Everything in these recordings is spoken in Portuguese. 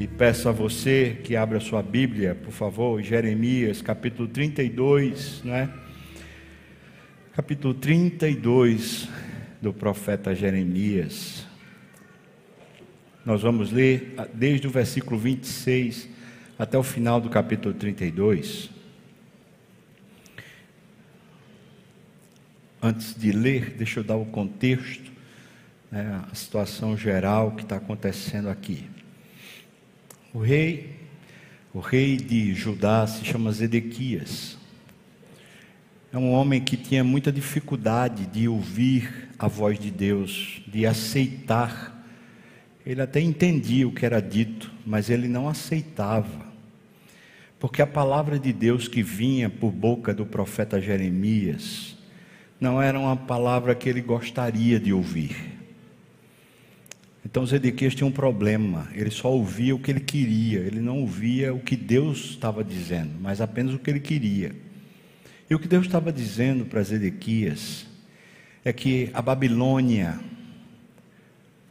E peço a você que abra sua Bíblia, por favor, Jeremias, capítulo 32, não é? Capítulo 32 do profeta Jeremias. Nós vamos ler desde o versículo 26 até o final do capítulo 32. Antes de ler, deixa eu dar o contexto, né, a situação geral que está acontecendo aqui. O rei, o rei de Judá se chama Zedequias. É um homem que tinha muita dificuldade de ouvir a voz de Deus, de aceitar. Ele até entendia o que era dito, mas ele não aceitava. Porque a palavra de Deus que vinha por boca do profeta Jeremias não era uma palavra que ele gostaria de ouvir. Então Zedequias tinha um problema, ele só ouvia o que ele queria, ele não ouvia o que Deus estava dizendo, mas apenas o que ele queria. E o que Deus estava dizendo para Zedequias é que a Babilônia,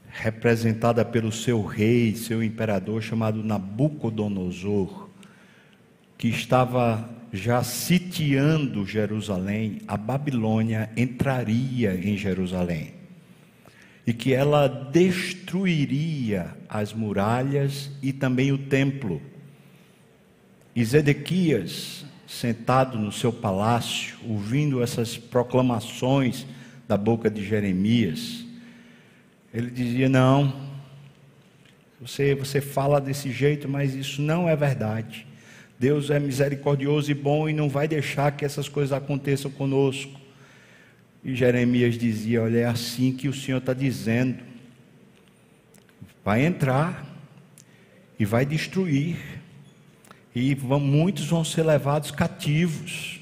representada pelo seu rei, seu imperador chamado Nabucodonosor, que estava já sitiando Jerusalém, a Babilônia entraria em Jerusalém e que ela destruiria as muralhas e também o templo. E Zedequias, sentado no seu palácio, ouvindo essas proclamações da boca de Jeremias, ele dizia: Não, você, você fala desse jeito, mas isso não é verdade. Deus é misericordioso e bom e não vai deixar que essas coisas aconteçam conosco. E Jeremias dizia: Olha, é assim que o Senhor está dizendo. Vai entrar e vai destruir, e vão, muitos vão ser levados cativos.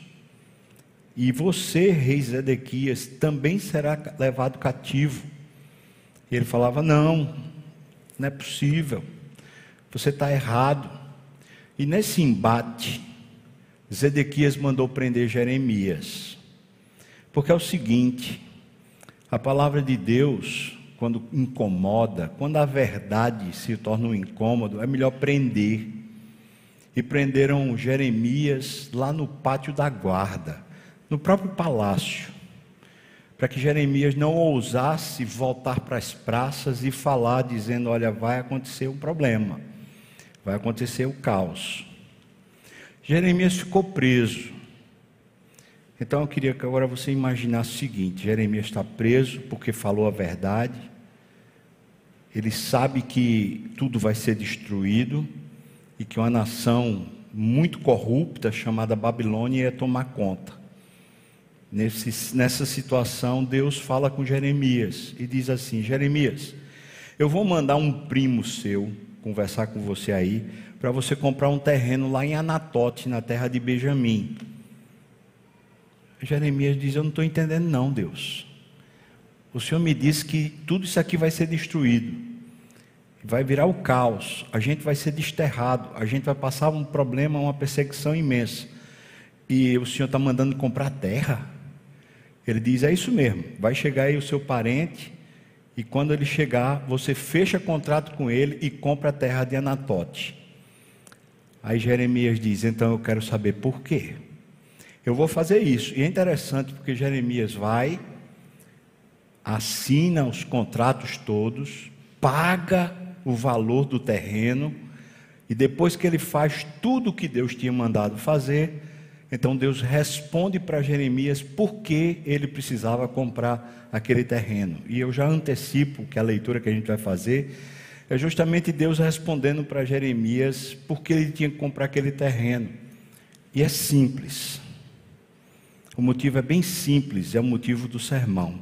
E você, rei Zedequias, também será levado cativo. E ele falava: Não, não é possível, você está errado. E nesse embate, Zedequias mandou prender Jeremias. Porque é o seguinte: a palavra de Deus, quando incomoda, quando a verdade se torna um incômodo, é melhor prender. E prenderam Jeremias lá no pátio da guarda, no próprio palácio, para que Jeremias não ousasse voltar para as praças e falar, dizendo: Olha, vai acontecer um problema, vai acontecer o caos. Jeremias ficou preso. Então eu queria que agora você imaginasse o seguinte: Jeremias está preso porque falou a verdade, ele sabe que tudo vai ser destruído e que uma nação muito corrupta chamada Babilônia ia tomar conta. Nesse, nessa situação, Deus fala com Jeremias e diz assim: Jeremias, eu vou mandar um primo seu conversar com você aí, para você comprar um terreno lá em Anatote, na terra de Benjamim. Jeremias diz: Eu não estou entendendo, não, Deus. O Senhor me disse que tudo isso aqui vai ser destruído, vai virar o caos, a gente vai ser desterrado, a gente vai passar um problema, uma perseguição imensa. E o Senhor está mandando comprar terra. Ele diz: É isso mesmo, vai chegar aí o seu parente, e quando ele chegar, você fecha contrato com ele e compra a terra de Anatote. Aí Jeremias diz: Então eu quero saber por quê. Eu vou fazer isso. E é interessante porque Jeremias vai, assina os contratos todos, paga o valor do terreno, e depois que ele faz tudo o que Deus tinha mandado fazer, então Deus responde para Jeremias por que ele precisava comprar aquele terreno. E eu já antecipo que a leitura que a gente vai fazer é justamente Deus respondendo para Jeremias por que ele tinha que comprar aquele terreno. E é simples. O motivo é bem simples, é o motivo do sermão.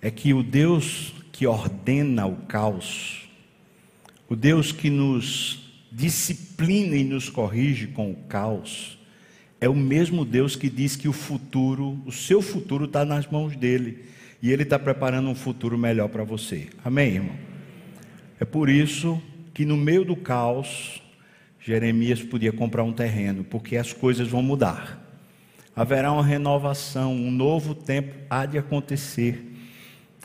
É que o Deus que ordena o caos, o Deus que nos disciplina e nos corrige com o caos, é o mesmo Deus que diz que o futuro, o seu futuro está nas mãos dele. E ele está preparando um futuro melhor para você. Amém, irmão? É por isso que no meio do caos, Jeremias podia comprar um terreno, porque as coisas vão mudar. Haverá uma renovação, um novo tempo há de acontecer.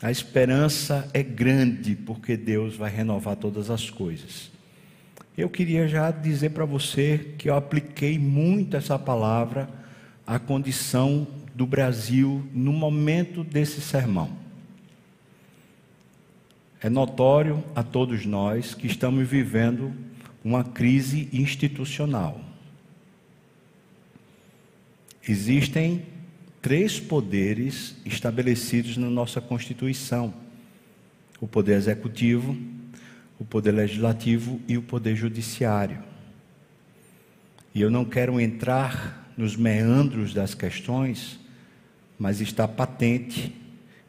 A esperança é grande porque Deus vai renovar todas as coisas. Eu queria já dizer para você que eu apliquei muito essa palavra à condição do Brasil no momento desse sermão. É notório a todos nós que estamos vivendo uma crise institucional. Existem três poderes estabelecidos na nossa Constituição: o poder executivo, o poder legislativo e o poder judiciário. E eu não quero entrar nos meandros das questões, mas está patente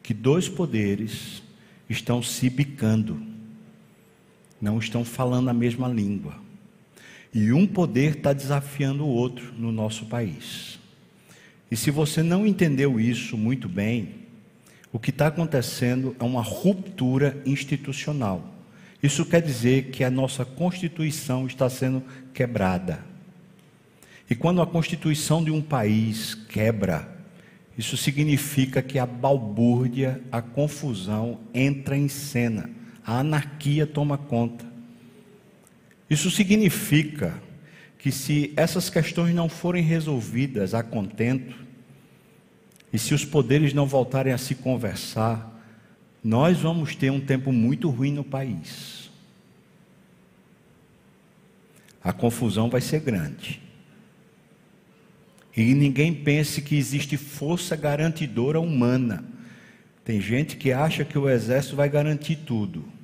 que dois poderes estão se bicando, não estão falando a mesma língua. E um poder está desafiando o outro no nosso país. E se você não entendeu isso muito bem, o que está acontecendo é uma ruptura institucional. Isso quer dizer que a nossa Constituição está sendo quebrada. E quando a Constituição de um país quebra, isso significa que a balbúrdia, a confusão entra em cena, a anarquia toma conta. Isso significa que se essas questões não forem resolvidas a contento, e se os poderes não voltarem a se conversar, nós vamos ter um tempo muito ruim no país. A confusão vai ser grande. E ninguém pense que existe força garantidora humana. Tem gente que acha que o exército vai garantir tudo.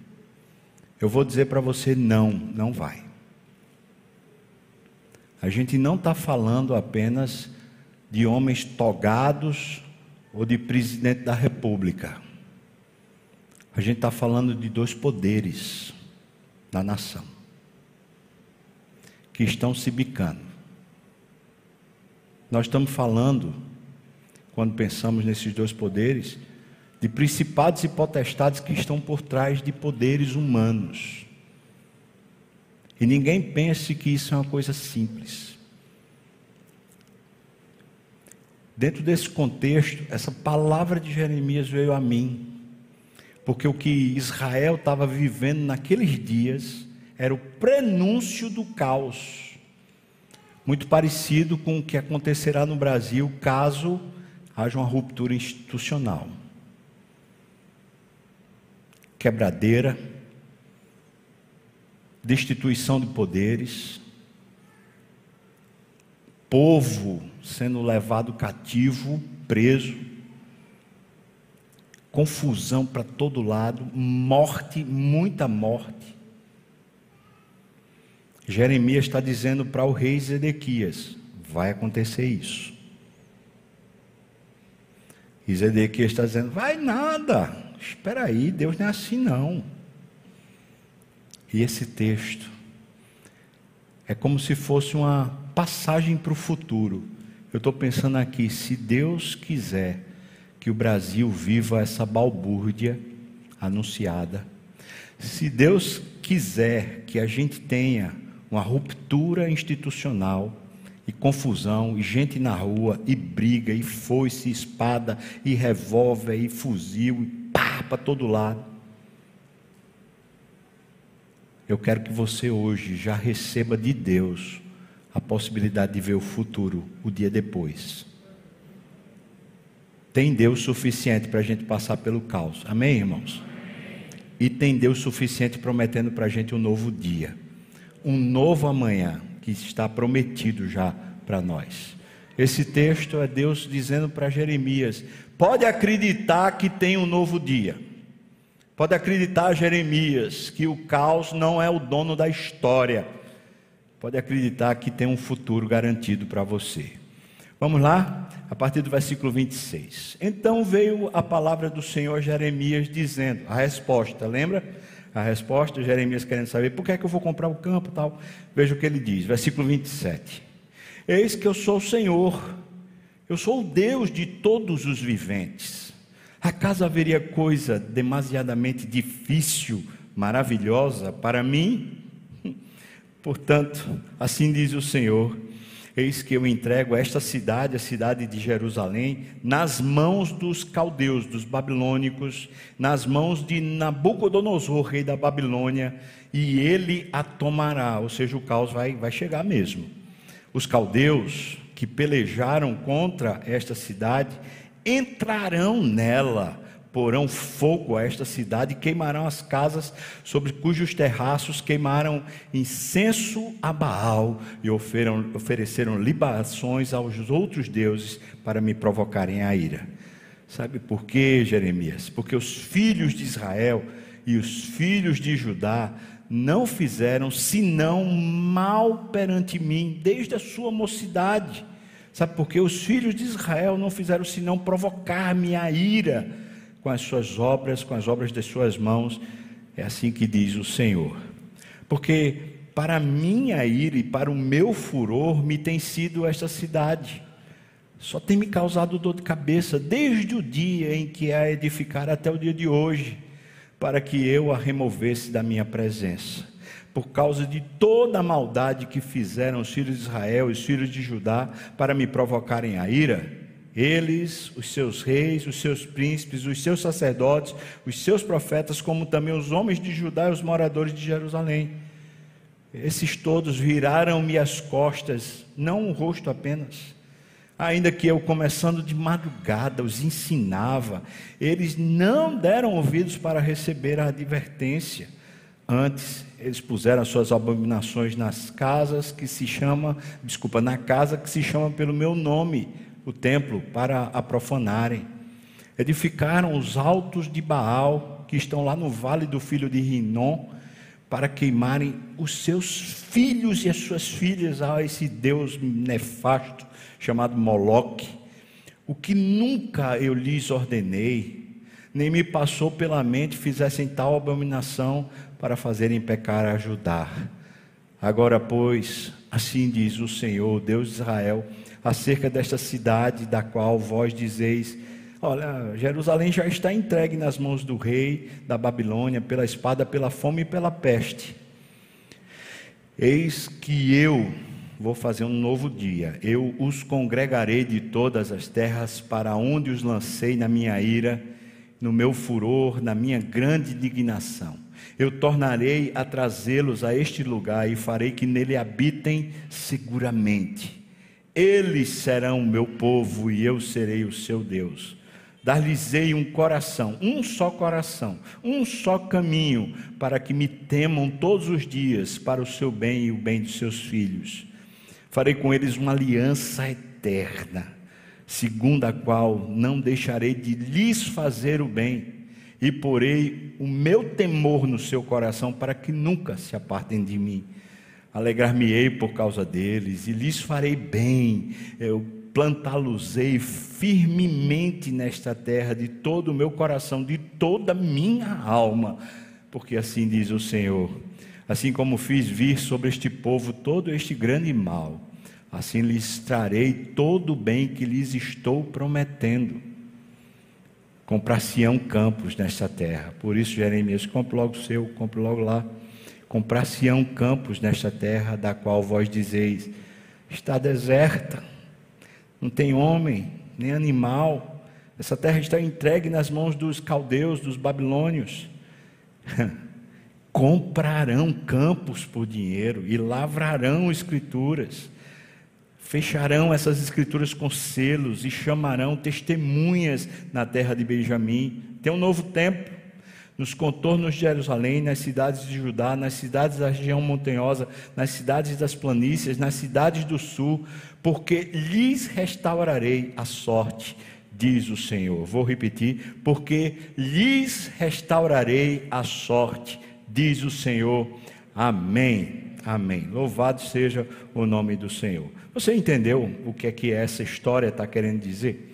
Eu vou dizer para você: não, não vai. A gente não está falando apenas de homens togados ou de presidente da república. A gente está falando de dois poderes da nação que estão se bicando. Nós estamos falando, quando pensamos nesses dois poderes, de principados e potestades que estão por trás de poderes humanos. E ninguém pense que isso é uma coisa simples. Dentro desse contexto, essa palavra de Jeremias veio a mim, porque o que Israel estava vivendo naqueles dias era o prenúncio do caos muito parecido com o que acontecerá no Brasil caso haja uma ruptura institucional. Quebradeira, destituição de poderes, povo sendo levado cativo, preso, confusão para todo lado, morte, muita morte. Jeremias está dizendo para o rei Zedequias: vai acontecer isso. E Zedequias está dizendo: vai nada, espera aí, Deus não é assim não. E esse texto é como se fosse uma passagem para o futuro. Eu estou pensando aqui, se Deus quiser que o Brasil viva essa balbúrdia anunciada, se Deus quiser que a gente tenha uma ruptura institucional e confusão, e gente na rua, e briga, e foice, e espada, e revólver, e fuzil, e para todo lado. Eu quero que você hoje já receba de Deus a possibilidade de ver o futuro, o dia depois. Tem Deus suficiente para a gente passar pelo caos. Amém, irmãos? E tem Deus suficiente prometendo para a gente um novo dia um novo amanhã que está prometido já para nós. Esse texto é Deus dizendo para Jeremias: pode acreditar que tem um novo dia. Pode acreditar, Jeremias, que o caos não é o dono da história. Pode acreditar que tem um futuro garantido para você. Vamos lá, a partir do versículo 26. Então veio a palavra do Senhor Jeremias dizendo, a resposta, lembra? a resposta, Jeremias querendo saber por que é que eu vou comprar o campo tal. Veja o que ele diz, versículo 27. Eis que eu sou o Senhor, eu sou o Deus de todos os viventes. Acaso haveria coisa demasiadamente difícil, maravilhosa para mim? Portanto, assim diz o Senhor: Eis que eu entrego esta cidade, a cidade de Jerusalém, nas mãos dos caldeus, dos babilônicos, nas mãos de Nabucodonosor, rei da Babilônia, e ele a tomará, ou seja, o caos vai, vai chegar mesmo. Os caldeus que pelejaram contra esta cidade entrarão nela porão fogo a esta cidade e queimarão as casas sobre cujos terraços queimaram incenso a Baal e ofereceram libações aos outros deuses para me provocarem a ira. Sabe por quê, Jeremias? Porque os filhos de Israel e os filhos de Judá não fizeram senão mal perante mim desde a sua mocidade. Sabe por quê? Os filhos de Israel não fizeram senão provocar minha ira com as suas obras, com as obras das suas mãos. É assim que diz o Senhor. Porque para minha ira e para o meu furor me tem sido esta cidade. Só tem me causado dor de cabeça desde o dia em que a edificar até o dia de hoje, para que eu a removesse da minha presença. Por causa de toda a maldade que fizeram os filhos de Israel e os filhos de Judá para me provocarem a ira, eles, os seus reis, os seus príncipes, os seus sacerdotes, os seus profetas, como também os homens de Judá e os moradores de Jerusalém. Esses todos viraram-me as costas, não o rosto apenas. Ainda que eu, começando de madrugada, os ensinava, eles não deram ouvidos para receber a advertência. Antes, eles puseram as suas abominações nas casas que se chama, desculpa, na casa que se chama pelo meu nome o templo para a profanarem. Edificaram os altos de Baal, que estão lá no vale do filho de Rinom, para queimarem os seus filhos e as suas filhas a esse Deus nefasto chamado Moloque. O que nunca eu lhes ordenei, nem me passou pela mente fizessem tal abominação para fazerem pecar a ajudar. Agora, pois, assim diz o Senhor, Deus de Israel, acerca desta cidade da qual vós dizeis: Olha, Jerusalém já está entregue nas mãos do rei da Babilônia, pela espada, pela fome e pela peste. Eis que eu vou fazer um novo dia, eu os congregarei de todas as terras para onde os lancei na minha ira, no meu furor, na minha grande indignação. Eu tornarei a trazê-los a este lugar e farei que nele habitem seguramente eles serão o meu povo e eu serei o seu Deus. Dar-lhes-ei um coração, um só coração, um só caminho, para que me temam todos os dias, para o seu bem e o bem dos seus filhos. Farei com eles uma aliança eterna, segundo a qual não deixarei de lhes fazer o bem, e porei o meu temor no seu coração, para que nunca se apartem de mim. Alegrar-me-ei por causa deles, e lhes farei bem, eu plantá-los-ei firmemente nesta terra, de todo o meu coração, de toda a minha alma, porque assim diz o Senhor: assim como fiz vir sobre este povo todo este grande mal, assim lhes trarei todo o bem que lhes estou prometendo. Comprar-se-ão campos nesta terra. Por isso, Jeremias, compre logo o seu, compre logo lá comprar-se-ão campos nesta terra, da qual vós dizeis: está deserta, não tem homem, nem animal, essa terra está entregue nas mãos dos caldeus, dos babilônios. Comprarão campos por dinheiro e lavrarão escrituras. Fecharão essas escrituras com selos e chamarão testemunhas na terra de Benjamim. Tem um novo tempo nos contornos de Jerusalém, nas cidades de Judá, nas cidades da região montanhosa, nas cidades das planícies, nas cidades do sul, porque lhes restaurarei a sorte, diz o Senhor. Vou repetir, porque lhes restaurarei a sorte, diz o Senhor. Amém. Amém. Louvado seja o nome do Senhor. Você entendeu o que é que essa história está querendo dizer?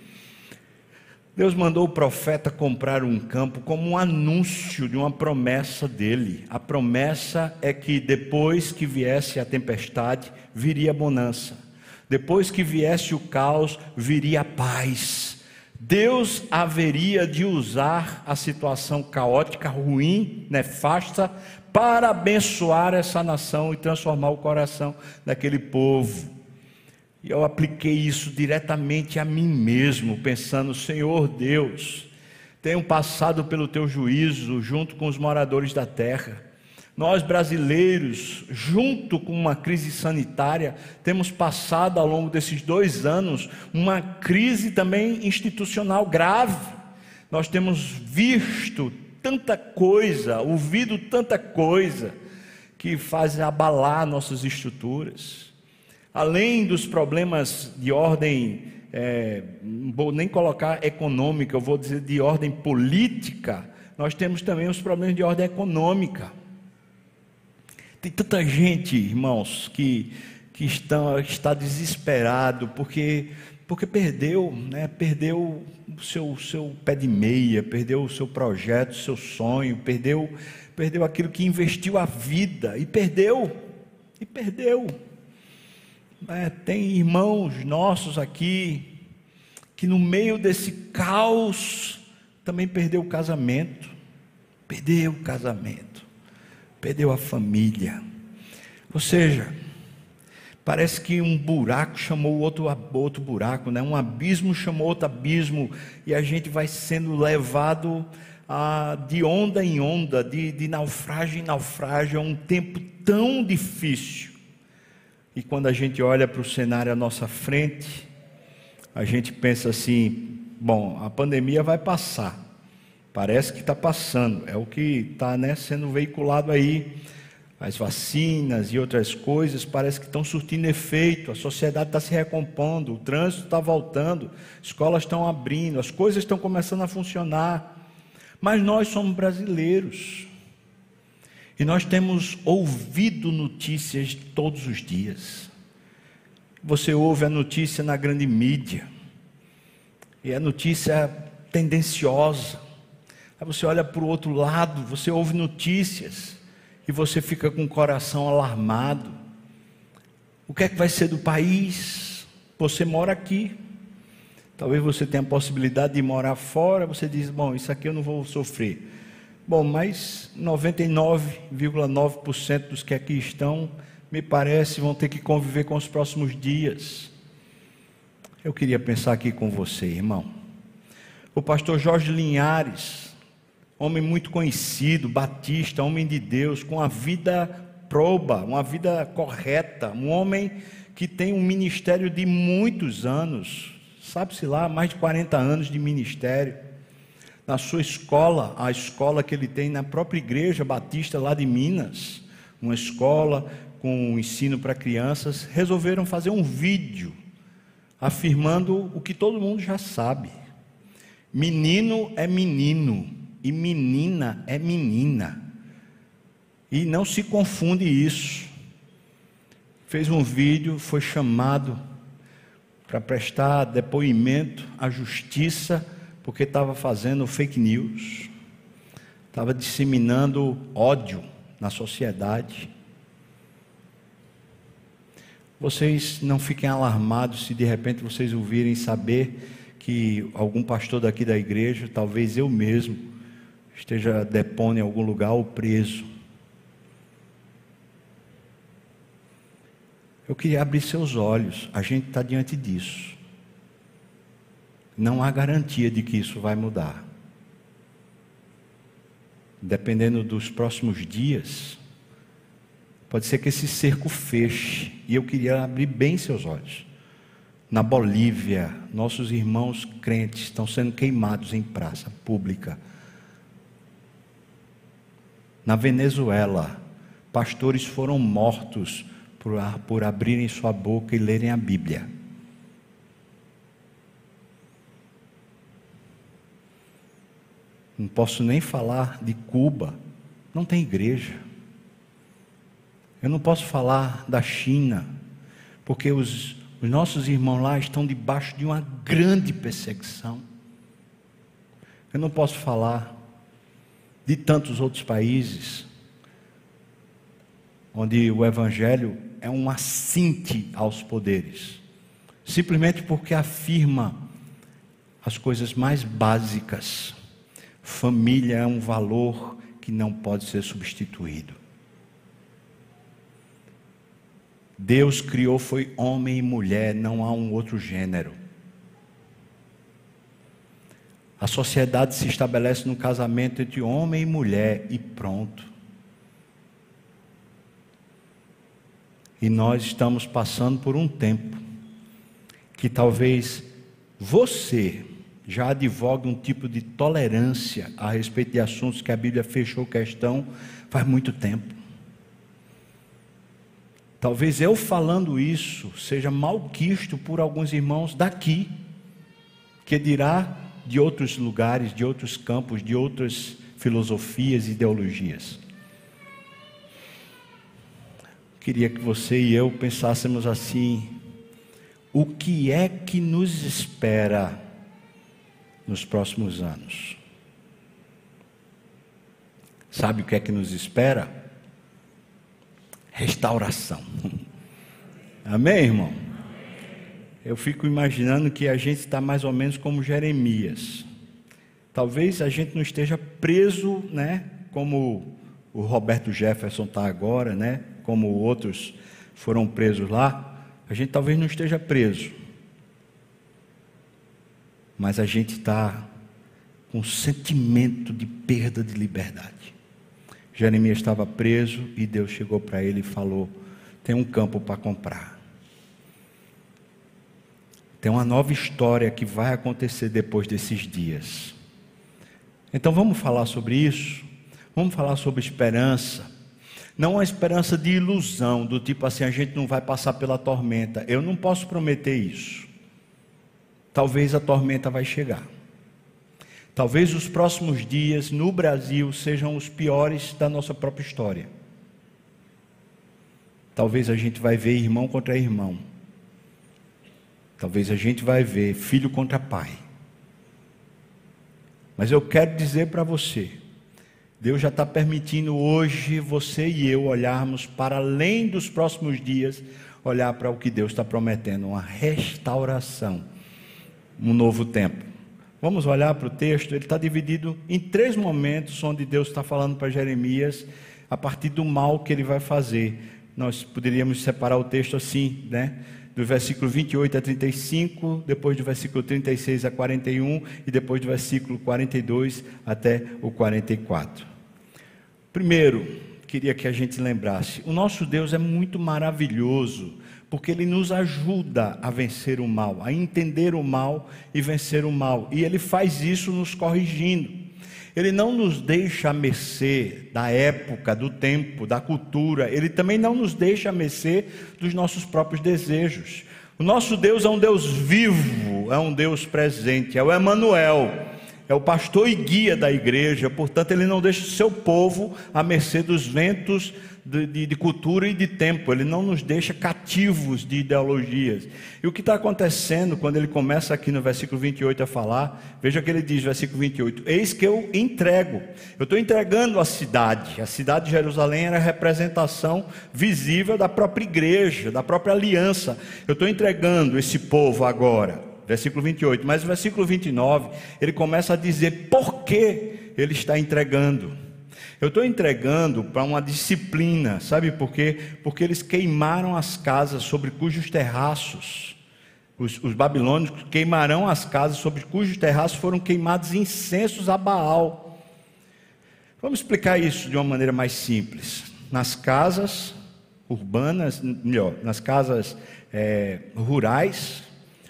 Deus mandou o profeta comprar um campo como um anúncio de uma promessa dele. A promessa é que depois que viesse a tempestade, viria bonança. Depois que viesse o caos, viria paz. Deus haveria de usar a situação caótica, ruim, nefasta, para abençoar essa nação e transformar o coração daquele povo. E eu apliquei isso diretamente a mim mesmo, pensando: Senhor Deus, tenho passado pelo teu juízo junto com os moradores da terra. Nós brasileiros, junto com uma crise sanitária, temos passado ao longo desses dois anos uma crise também institucional grave. Nós temos visto tanta coisa, ouvido tanta coisa, que faz abalar nossas estruturas além dos problemas de ordem, é, vou nem colocar econômica, eu vou dizer de ordem política, nós temos também os problemas de ordem econômica. Tem tanta gente, irmãos, que, que estão, está desesperado porque, porque perdeu, né, perdeu o seu, seu pé de meia, perdeu o seu projeto, o seu sonho, perdeu, perdeu aquilo que investiu a vida e perdeu, e perdeu. É, tem irmãos nossos aqui que no meio desse caos também perdeu o casamento, perdeu o casamento, perdeu a família. Ou seja, parece que um buraco chamou outro, outro buraco, né? um abismo chamou outro abismo, e a gente vai sendo levado a, de onda em onda, de, de naufrágio em naufrágio, é um tempo tão difícil e quando a gente olha para o cenário à nossa frente, a gente pensa assim: bom, a pandemia vai passar. Parece que está passando, é o que está né, sendo veiculado aí. As vacinas e outras coisas parece que estão surtindo efeito, a sociedade está se recompondo, o trânsito está voltando, escolas estão abrindo, as coisas estão começando a funcionar. Mas nós somos brasileiros. E nós temos ouvido notícias todos os dias. Você ouve a notícia na grande mídia, e a notícia tendenciosa. Aí você olha para o outro lado, você ouve notícias, e você fica com o coração alarmado. O que é que vai ser do país? Você mora aqui. Talvez você tenha a possibilidade de morar fora, você diz: Bom, isso aqui eu não vou sofrer. Bom, mas 99,9% dos que aqui estão, me parece, vão ter que conviver com os próximos dias. Eu queria pensar aqui com você, irmão. O pastor Jorge Linhares, homem muito conhecido, batista, homem de Deus, com a vida proba, uma vida correta, um homem que tem um ministério de muitos anos, sabe-se lá, mais de 40 anos de ministério na sua escola, a escola que ele tem na própria igreja batista lá de Minas, uma escola com ensino para crianças, resolveram fazer um vídeo afirmando o que todo mundo já sabe. Menino é menino e menina é menina. E não se confunde isso. Fez um vídeo, foi chamado para prestar depoimento à justiça porque estava fazendo fake news, estava disseminando ódio na sociedade. Vocês não fiquem alarmados se de repente vocês ouvirem saber que algum pastor daqui da igreja, talvez eu mesmo, esteja depondo em algum lugar ou preso. Eu queria abrir seus olhos, a gente está diante disso não há garantia de que isso vai mudar. Dependendo dos próximos dias, pode ser que esse cerco feche, e eu queria abrir bem seus olhos. Na Bolívia, nossos irmãos crentes estão sendo queimados em praça pública. Na Venezuela, pastores foram mortos por, por abrirem sua boca e lerem a Bíblia. Não posso nem falar de Cuba, não tem igreja. Eu não posso falar da China, porque os, os nossos irmãos lá estão debaixo de uma grande perseguição. Eu não posso falar de tantos outros países onde o Evangelho é um assinte aos poderes, simplesmente porque afirma as coisas mais básicas Família é um valor que não pode ser substituído. Deus criou foi homem e mulher, não há um outro gênero. A sociedade se estabelece no casamento entre homem e mulher e pronto. E nós estamos passando por um tempo que talvez você já advogue um tipo de tolerância a respeito de assuntos que a Bíblia fechou questão faz muito tempo. Talvez eu falando isso seja malquisto por alguns irmãos daqui, que dirá de outros lugares, de outros campos, de outras filosofias e ideologias. Queria que você e eu pensássemos assim: o que é que nos espera nos próximos anos? Sabe o que é que nos espera? restauração. Amém, irmão? Eu fico imaginando que a gente está mais ou menos como Jeremias. Talvez a gente não esteja preso, né? Como o Roberto Jefferson está agora, né? Como outros foram presos lá. A gente talvez não esteja preso. Mas a gente está com sentimento de perda de liberdade. Jeremias estava preso e Deus chegou para ele e falou: Tem um campo para comprar. Tem uma nova história que vai acontecer depois desses dias. Então vamos falar sobre isso? Vamos falar sobre esperança. Não uma esperança de ilusão, do tipo assim, a gente não vai passar pela tormenta. Eu não posso prometer isso. Talvez a tormenta vai chegar. Talvez os próximos dias no Brasil sejam os piores da nossa própria história. Talvez a gente vai ver irmão contra irmão. Talvez a gente vai ver filho contra pai. Mas eu quero dizer para você, Deus já está permitindo hoje você e eu olharmos para além dos próximos dias, olhar para o que Deus está prometendo, uma restauração, um novo tempo. Vamos olhar para o texto, ele está dividido em três momentos onde Deus está falando para Jeremias a partir do mal que ele vai fazer. Nós poderíamos separar o texto assim, né? Do versículo 28 a 35, depois do versículo 36 a 41 e depois do versículo 42 até o 44. Primeiro, queria que a gente lembrasse: o nosso Deus é muito maravilhoso porque ele nos ajuda a vencer o mal, a entender o mal e vencer o mal. E ele faz isso nos corrigindo. Ele não nos deixa a mercê da época, do tempo, da cultura. Ele também não nos deixa a mercê dos nossos próprios desejos. O nosso Deus é um Deus vivo, é um Deus presente, é o Emanuel, é o pastor e guia da igreja, portanto, ele não deixa o seu povo à mercê dos ventos de, de, de, cultura e de tempo, ele não nos deixa cativos de ideologias. E o que está acontecendo quando ele começa aqui no versículo 28 a falar, veja que ele diz, versículo 28: Eis que eu entrego, eu estou entregando a cidade, a cidade de Jerusalém era a representação visível da própria igreja, da própria aliança. Eu estou entregando esse povo agora, versículo 28, mas no versículo 29 ele começa a dizer por que ele está entregando. Eu estou entregando para uma disciplina, sabe por quê? Porque eles queimaram as casas sobre cujos terraços, os, os babilônicos queimarão as casas sobre cujos terraços foram queimados incensos a Baal. Vamos explicar isso de uma maneira mais simples. Nas casas urbanas, melhor, nas casas é, rurais,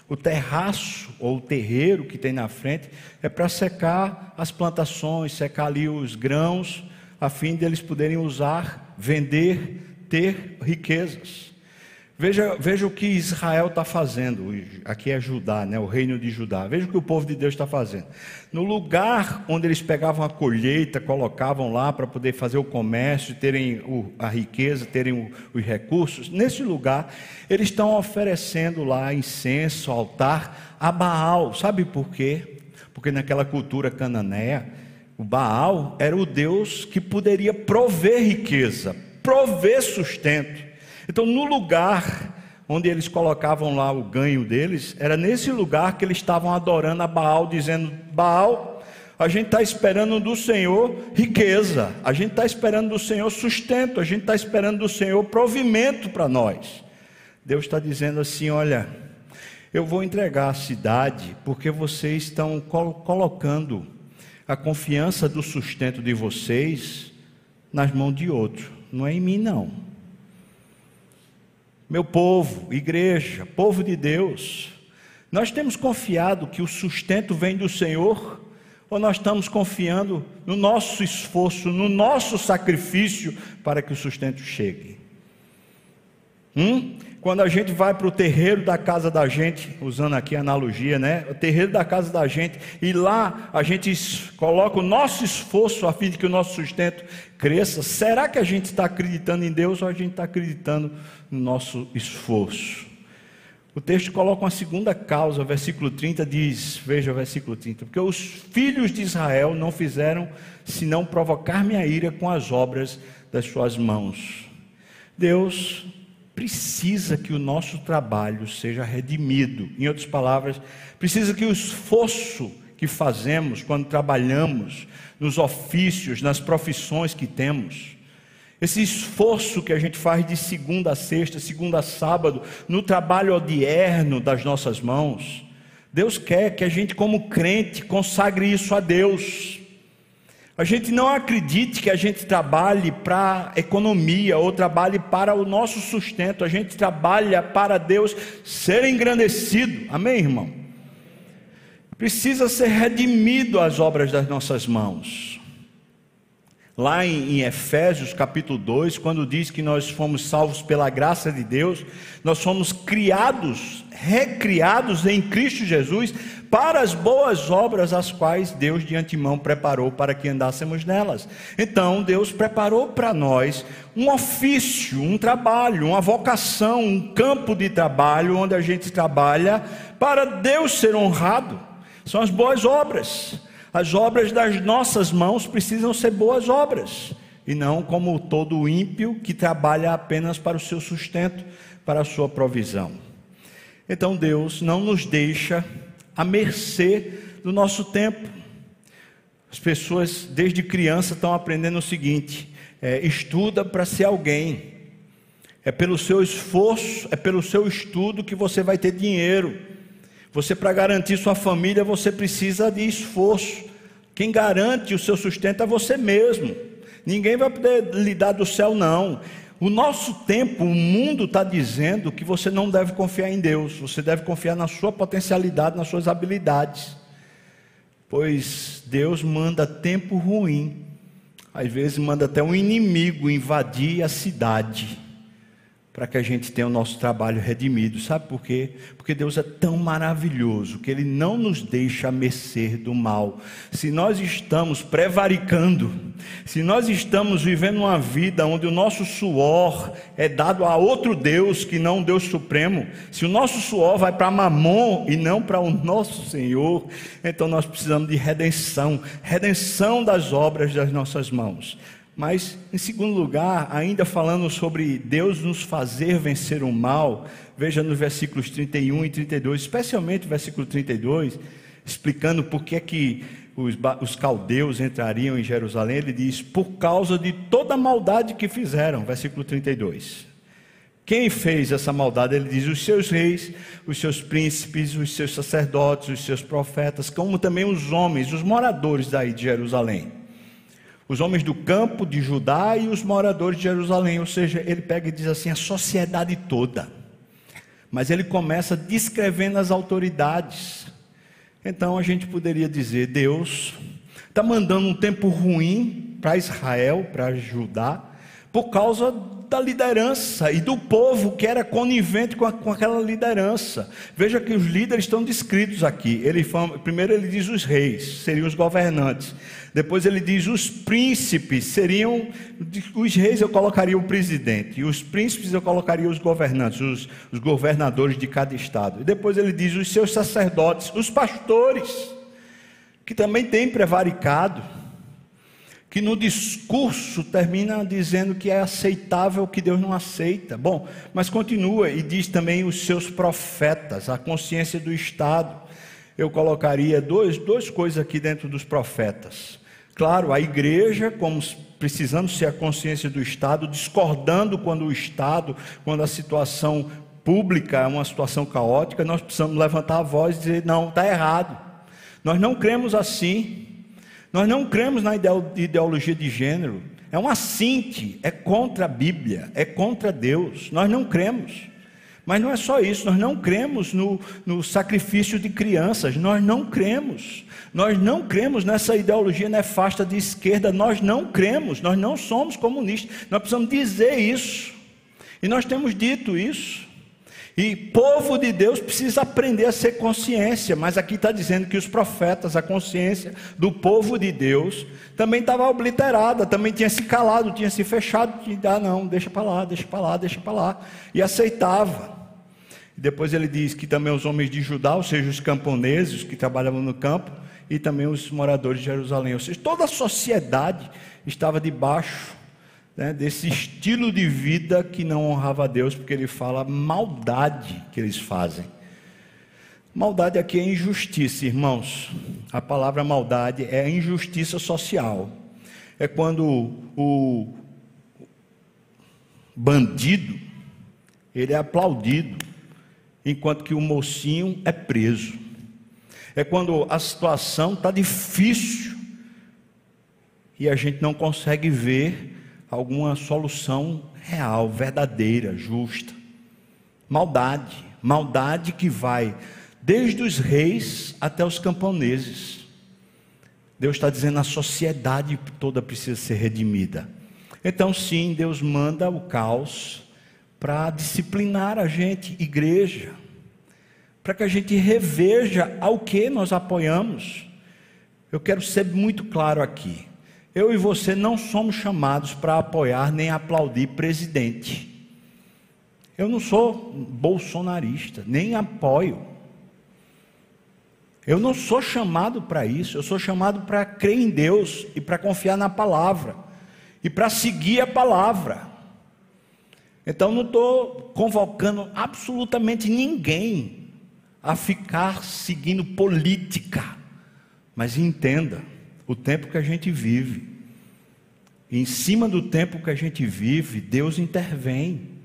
o terraço ou o terreiro que tem na frente é para secar as plantações, secar ali os grãos a fim de eles poderem usar, vender, ter riquezas. Veja, veja o que Israel está fazendo, aqui é Judá, né, o reino de Judá. Veja o que o povo de Deus está fazendo. No lugar onde eles pegavam a colheita, colocavam lá para poder fazer o comércio, terem o, a riqueza, terem o, os recursos, nesse lugar eles estão oferecendo lá incenso, altar a Baal. Sabe por quê? Porque naquela cultura cananeia, o Baal era o Deus que poderia prover riqueza, prover sustento. Então, no lugar onde eles colocavam lá o ganho deles, era nesse lugar que eles estavam adorando a Baal, dizendo: Baal, a gente está esperando do Senhor riqueza, a gente está esperando do Senhor sustento, a gente está esperando do Senhor provimento para nós. Deus está dizendo assim: olha, eu vou entregar a cidade porque vocês estão colocando a confiança do sustento de vocês nas mãos de outro, não é em mim, não. Meu povo, igreja, povo de Deus, nós temos confiado que o sustento vem do Senhor, ou nós estamos confiando no nosso esforço, no nosso sacrifício para que o sustento chegue? Hum? Quando a gente vai para o terreiro da casa da gente, usando aqui a analogia, né? O terreiro da casa da gente, e lá a gente coloca o nosso esforço a fim de que o nosso sustento cresça. Será que a gente está acreditando em Deus ou a gente está acreditando no nosso esforço? O texto coloca uma segunda causa, versículo 30 diz: Veja o versículo 30, porque os filhos de Israel não fizeram senão provocar minha ira com as obras das suas mãos. Deus precisa que o nosso trabalho seja redimido. Em outras palavras, precisa que o esforço que fazemos quando trabalhamos nos ofícios, nas profissões que temos, esse esforço que a gente faz de segunda a sexta, segunda a sábado, no trabalho odierno das nossas mãos, Deus quer que a gente, como crente, consagre isso a Deus. A gente não acredite que a gente trabalhe para economia ou trabalhe para o nosso sustento, a gente trabalha para Deus ser engrandecido. Amém, irmão? Precisa ser redimido as obras das nossas mãos. Lá em, Efésios capítulo 2, quando diz que nós fomos salvos pela graça de Deus, nós fomos criados, recriados em Cristo Jesus para as boas obras as quais Deus de antemão preparou para que andássemos nelas. Então, Deus preparou para nós um ofício, um trabalho, uma vocação, um campo de trabalho onde a gente trabalha para Deus ser honrado. São as boas obras. As obras das nossas mãos precisam ser boas obras e não como todo ímpio que trabalha apenas para o seu sustento, para a sua provisão. Então Deus não nos deixa à mercê do nosso tempo. As pessoas, desde criança, estão aprendendo o seguinte: é, estuda para ser alguém. É pelo seu esforço, é pelo seu estudo que você vai ter dinheiro. Você, para garantir sua família, você precisa de esforço. Quem garante o seu sustento é você mesmo. Ninguém vai poder lhe dar do céu, não. O nosso tempo, o mundo está dizendo que você não deve confiar em Deus, você deve confiar na sua potencialidade, nas suas habilidades. Pois Deus manda tempo ruim, às vezes manda até um inimigo invadir a cidade para que a gente tenha o nosso trabalho redimido. Sabe por quê? Porque Deus é tão maravilhoso que Ele não nos deixa a mercê do mal. Se nós estamos prevaricando, se nós estamos vivendo uma vida onde o nosso suor é dado a outro Deus que não Deus Supremo, se o nosso suor vai para Mamon e não para o nosso Senhor, então nós precisamos de redenção redenção das obras das nossas mãos. Mas, em segundo lugar, ainda falando sobre Deus nos fazer vencer o mal, veja nos versículos 31 e 32, especialmente o versículo 32, explicando por que é que os, os caldeus entrariam em Jerusalém, ele diz: por causa de toda a maldade que fizeram, versículo 32. Quem fez essa maldade? Ele diz: os seus reis, os seus príncipes, os seus sacerdotes, os seus profetas, como também os homens, os moradores daí de Jerusalém os homens do campo de Judá e os moradores de Jerusalém. Ou seja, ele pega e diz assim: a sociedade toda. Mas ele começa descrevendo as autoridades. Então a gente poderia dizer: Deus está mandando um tempo ruim para Israel, para Judá, por causa da liderança e do povo que era conivente com, a, com aquela liderança. Veja que os líderes estão descritos aqui. Ele primeiro ele diz os reis, seriam os governantes. Depois ele diz os príncipes, seriam os reis eu colocaria o presidente, e os príncipes eu colocaria os governantes, os, os governadores de cada estado. E depois ele diz os seus sacerdotes, os pastores, que também têm prevaricado que no discurso termina dizendo que é aceitável que Deus não aceita. Bom, mas continua e diz também os seus profetas, a consciência do Estado. Eu colocaria dois, duas coisas aqui dentro dos profetas. Claro, a igreja, como precisando ser a consciência do Estado, discordando quando o Estado, quando a situação pública é uma situação caótica, nós precisamos levantar a voz e dizer: não, está errado. Nós não cremos assim. Nós não cremos na ideologia de gênero. É um assinte, é contra a Bíblia, é contra Deus. Nós não cremos. Mas não é só isso, nós não cremos no, no sacrifício de crianças, nós não cremos. Nós não cremos nessa ideologia nefasta de esquerda, nós não cremos, nós não somos comunistas. Nós precisamos dizer isso. E nós temos dito isso. E povo de Deus precisa aprender a ser consciência, mas aqui está dizendo que os profetas, a consciência do povo de Deus, também estava obliterada, também tinha se calado, tinha se fechado, de ah, não, deixa para lá, deixa para lá, deixa para lá, e aceitava. Depois ele diz que também os homens de Judá, ou seja, os camponeses que trabalhavam no campo, e também os moradores de Jerusalém, ou seja, toda a sociedade estava debaixo né, desse estilo de vida que não honrava a Deus, porque ele fala maldade que eles fazem. Maldade aqui é injustiça, irmãos. A palavra maldade é injustiça social. É quando o bandido ele é aplaudido, enquanto que o mocinho é preso. É quando a situação está difícil e a gente não consegue ver alguma solução real, verdadeira, justa. Maldade, maldade que vai desde os reis até os camponeses. Deus está dizendo a sociedade toda precisa ser redimida. Então, sim, Deus manda o caos para disciplinar a gente, igreja, para que a gente reveja ao que nós apoiamos. Eu quero ser muito claro aqui. Eu e você não somos chamados para apoiar nem aplaudir presidente. Eu não sou bolsonarista, nem apoio. Eu não sou chamado para isso, eu sou chamado para crer em Deus e para confiar na palavra e para seguir a palavra. Então não estou convocando absolutamente ninguém a ficar seguindo política, mas entenda o tempo que a gente vive. E em cima do tempo que a gente vive, Deus intervém.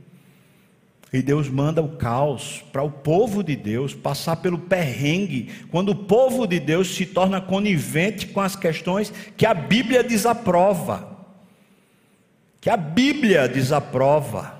E Deus manda o caos para o povo de Deus passar pelo perrengue, quando o povo de Deus se torna conivente com as questões que a Bíblia desaprova. Que a Bíblia desaprova.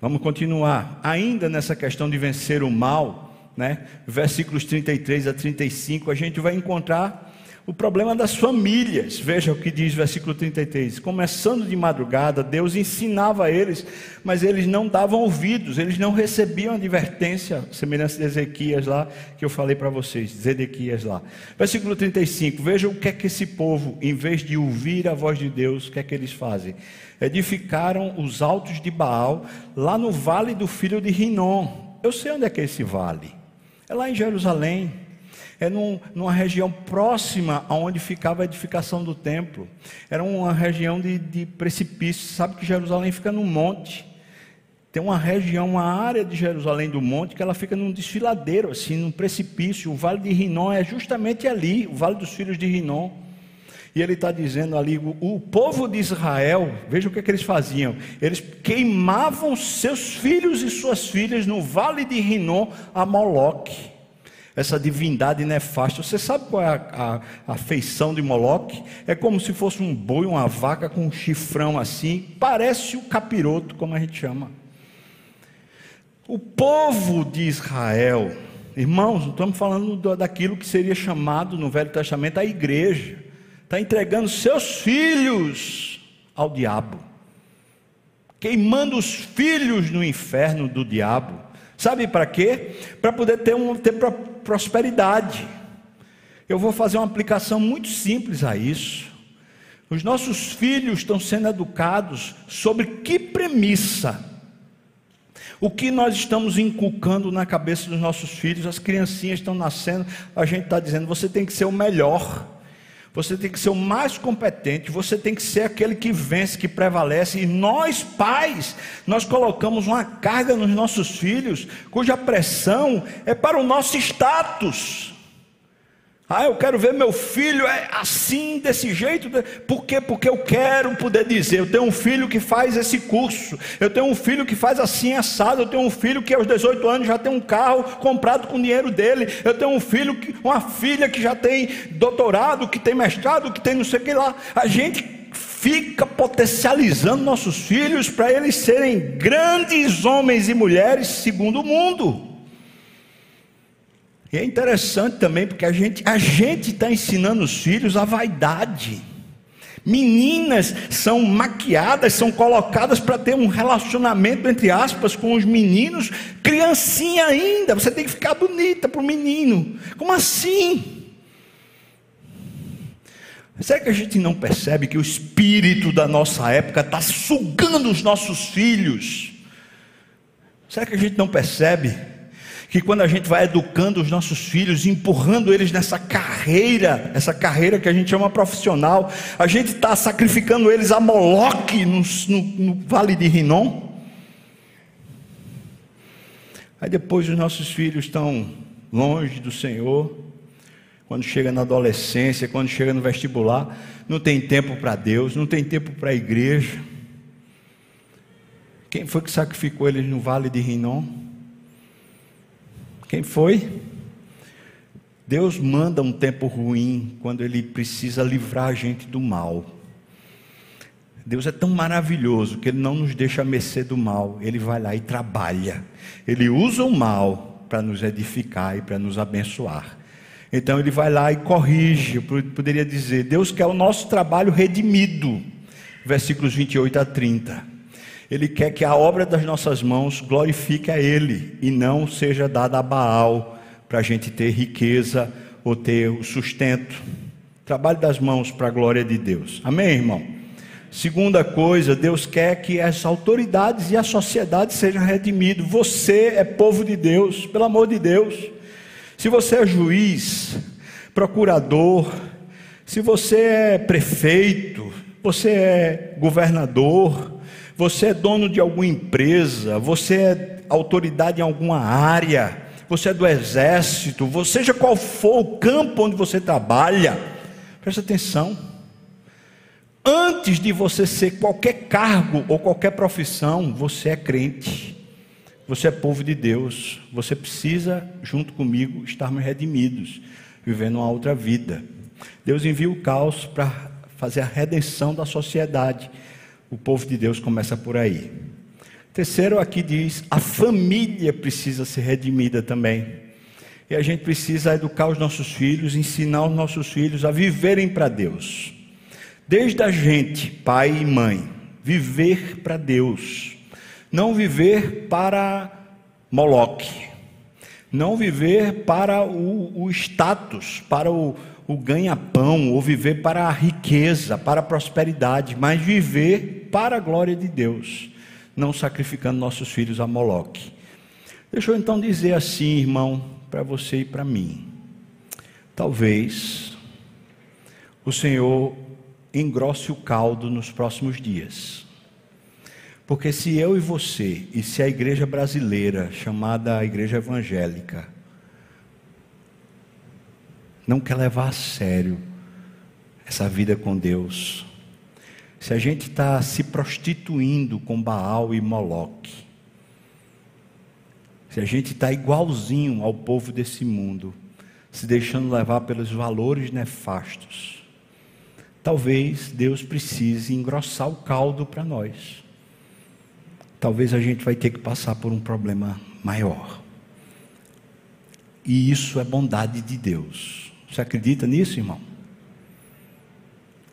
Vamos continuar. Ainda nessa questão de vencer o mal, né? versículos 33 a 35, a gente vai encontrar o problema das famílias. Veja o que diz versículo 33. Começando de madrugada, Deus ensinava a eles, mas eles não davam ouvidos, eles não recebiam advertência, semelhança de Ezequias lá, que eu falei para vocês, Zedequias lá. Versículo 35. Veja o que é que esse povo, em vez de ouvir a voz de Deus, o que é que eles fazem? Edificaram os altos de Baal, lá no vale do filho de Rinom. Eu sei onde é que é esse vale. É lá em Jerusalém. É num, numa região próxima aonde ficava a edificação do templo. Era uma região de, de precipício. Sabe que Jerusalém fica num monte. Tem uma região, uma área de Jerusalém do monte que ela fica num desfiladeiro, assim, num precipício. O Vale de Rinom é justamente ali, o Vale dos Filhos de Rinom. E ele está dizendo ali: o, povo de Israel, veja o que, é que eles faziam. Eles queimavam seus filhos e suas filhas no vale de Rinom a Moloque. Essa divindade nefasta. Você sabe qual é a, a, a feição de Moloque? É como se fosse um boi, uma vaca com um chifrão assim. Parece o capiroto, como a gente chama. O povo de Israel, irmãos, não estamos falando daquilo que seria chamado no Velho Testamento a igreja está entregando seus filhos ao diabo, queimando os filhos no inferno do diabo. Sabe para quê? Para poder ter, um, ter prosperidade. Eu vou fazer uma aplicação muito simples a isso. Os nossos filhos estão sendo educados sobre que premissa? O que nós estamos inculcando na cabeça dos nossos filhos? As criancinhas estão nascendo, a gente está dizendo: você tem que ser o melhor. Você tem que ser o mais competente, você tem que ser aquele que vence, que prevalece. E nós, pais, nós colocamos uma carga nos nossos filhos, cuja pressão é para o nosso status. Ah, eu quero ver meu filho é assim, desse jeito. Por quê? Porque eu quero poder dizer: eu tenho um filho que faz esse curso, eu tenho um filho que faz assim assado, eu tenho um filho que aos 18 anos já tem um carro comprado com dinheiro dele, eu tenho um filho, que, uma filha que já tem doutorado, que tem mestrado, que tem não sei o que lá. A gente fica potencializando nossos filhos para eles serem grandes homens e mulheres segundo o mundo. E é interessante também porque a gente a gente está ensinando os filhos a vaidade. Meninas são maquiadas, são colocadas para ter um relacionamento, entre aspas, com os meninos, criancinha ainda. Você tem que ficar bonita para o menino. Como assim? Será que a gente não percebe que o espírito da nossa época está sugando os nossos filhos? Será que a gente não percebe? Que quando a gente vai educando os nossos filhos, empurrando eles nessa carreira, essa carreira que a gente chama profissional, a gente está sacrificando eles a Moloque no, no, no Vale de Rinom. Aí depois os nossos filhos estão longe do Senhor, quando chega na adolescência, quando chega no vestibular, não tem tempo para Deus, não tem tempo para a igreja. Quem foi que sacrificou eles no Vale de Rinom? Quem foi? Deus manda um tempo ruim quando Ele precisa livrar a gente do mal. Deus é tão maravilhoso que Ele não nos deixa a mercê do mal, Ele vai lá e trabalha. Ele usa o mal para nos edificar e para nos abençoar. Então Ele vai lá e corrige, poderia dizer, Deus quer o nosso trabalho redimido. Versículos 28 a 30. Ele quer que a obra das nossas mãos glorifique a Ele e não seja dada a Baal para a gente ter riqueza ou ter o sustento. Trabalho das mãos para a glória de Deus. Amém, irmão? Segunda coisa, Deus quer que as autoridades e a sociedade sejam redimidos. Você é povo de Deus, pelo amor de Deus. Se você é juiz, procurador, se você é prefeito, você é governador, você é dono de alguma empresa, você é autoridade em alguma área, você é do exército, seja qual for o campo onde você trabalha, preste atenção. Antes de você ser qualquer cargo ou qualquer profissão, você é crente, você é povo de Deus, você precisa, junto comigo, estarmos redimidos, vivendo uma outra vida. Deus envia o caos para fazer a redenção da sociedade o povo de Deus começa por aí. Terceiro, aqui diz: a família precisa ser redimida também. E a gente precisa educar os nossos filhos, ensinar os nossos filhos a viverem para Deus. Desde a gente, pai e mãe, viver para Deus. Não viver para Moloque. Não viver para o, o status, para o, o ganha-pão, ou viver para a riqueza, para a prosperidade, mas viver para a glória de Deus, não sacrificando nossos filhos a Moloque. Deixa eu então dizer assim, irmão, para você e para mim. Talvez o Senhor engrosse o caldo nos próximos dias. Porque se eu e você, e se a igreja brasileira, chamada igreja evangélica, não quer levar a sério essa vida com Deus, se a gente está se prostituindo com Baal e Moloque, se a gente está igualzinho ao povo desse mundo, se deixando levar pelos valores nefastos, talvez Deus precise engrossar o caldo para nós. Talvez a gente vai ter que passar por um problema maior. E isso é bondade de Deus. Você acredita nisso, irmão?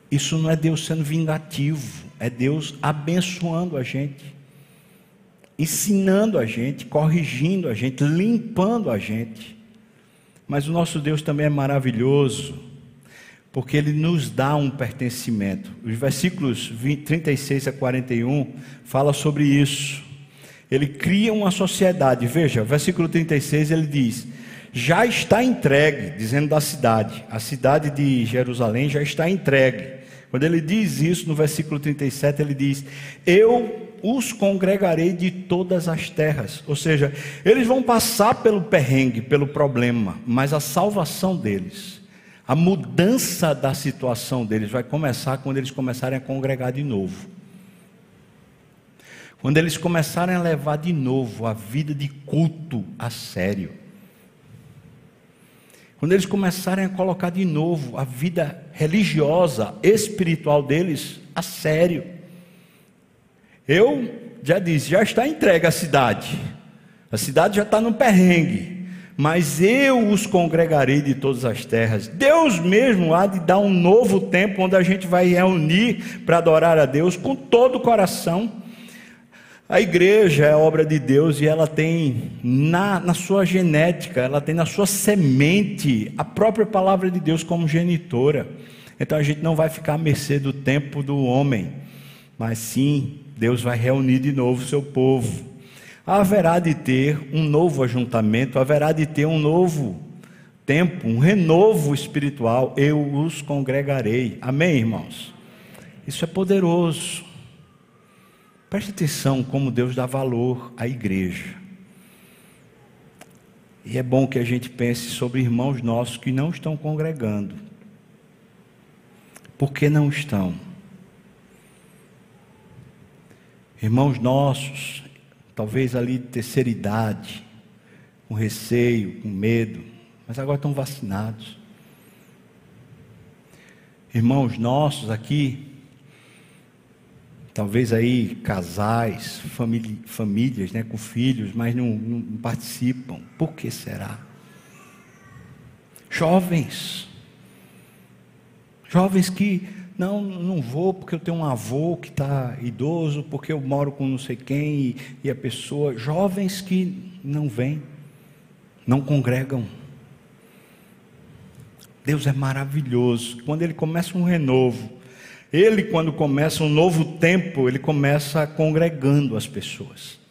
Isso não é Deus sendo vingativo, é Deus abençoando a gente, ensinando a gente, corrigindo a gente, limpando a gente. Mas o nosso Deus também é maravilhoso, porque Ele nos dá um pertencimento. Os versículos 20, 36 a 41 fala sobre isso. Ele cria uma sociedade. Veja, versículo 36 ele diz: já está entregue, dizendo da cidade. A cidade de Jerusalém já está entregue. Quando ele diz isso no versículo 37, ele diz: Eu os congregarei de todas as terras. Ou seja, eles vão passar pelo perrengue, pelo problema, mas a salvação deles A mudança da situação deles vai começar quando eles começarem a congregar de novo. Quando eles começarem a levar de novo a vida de culto a sério. Quando eles começarem a colocar de novo a vida religiosa, espiritual deles a sério. Eu já disse, já está entregue a cidade. A cidade já está no perrengue. Mas eu os congregarei de todas as terras. Deus mesmo há de dar um novo tempo onde a gente vai reunir para adorar a Deus com todo o coração. A igreja é obra de Deus e ela tem na, na sua genética, ela tem na sua semente a própria palavra de Deus como genitora. Então a gente não vai ficar à mercê do tempo do homem, mas sim Deus vai reunir de novo o seu povo. Haverá de ter um novo ajuntamento, haverá de ter um novo tempo, um renovo espiritual. Eu os congregarei. Amém, irmãos? Isso é poderoso. Preste atenção como Deus dá valor à igreja. E é bom que a gente pense sobre irmãos nossos que não estão congregando. Por que não estão? Irmãos nossos, talvez ali de terceira idade, com receio, com medo, mas agora estão vacinados. Irmãos nossos aqui, talvez aí casais, família, famílias né, com filhos, mas não, não participam. Por que será? Jovens, jovens que não, não vou porque eu tenho um avô que está idoso, porque eu moro com não sei quem e, e a pessoa. Jovens que não vêm, não congregam. Deus é maravilhoso. Quando Ele começa um renovo, Ele, quando começa um novo tempo, Ele começa congregando as pessoas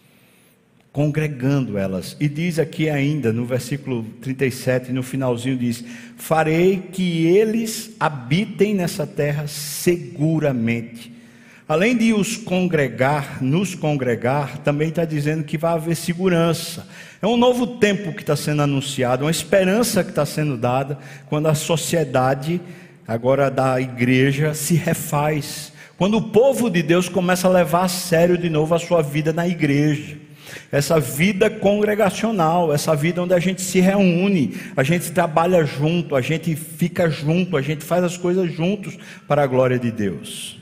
congregando elas. E diz aqui ainda no versículo 37, no finalzinho diz: "Farei que eles habitem nessa terra seguramente". Além de os congregar, nos congregar, também está dizendo que vai haver segurança. É um novo tempo que está sendo anunciado, uma esperança que está sendo dada quando a sociedade, agora da igreja, se refaz. Quando o povo de Deus começa a levar a sério de novo a sua vida na igreja essa vida congregacional, essa vida onde a gente se reúne, a gente trabalha junto, a gente fica junto, a gente faz as coisas juntos para a glória de Deus.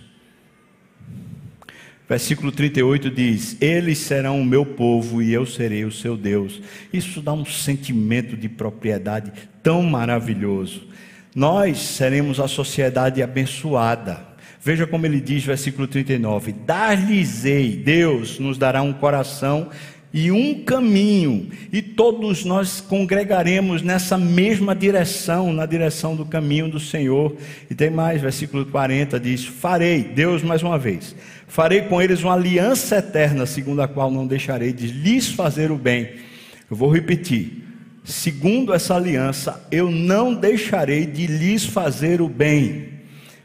Versículo 38 diz: Eles serão o meu povo e eu serei o seu Deus. Isso dá um sentimento de propriedade tão maravilhoso. Nós seremos a sociedade abençoada. Veja como ele diz, versículo 39: Dar-lhes-ei, Deus nos dará um coração e um caminho, e todos nós congregaremos nessa mesma direção, na direção do caminho do Senhor. E tem mais, versículo 40 diz: Farei, Deus mais uma vez, farei com eles uma aliança eterna, segundo a qual não deixarei de lhes fazer o bem. Eu vou repetir: segundo essa aliança, eu não deixarei de lhes fazer o bem.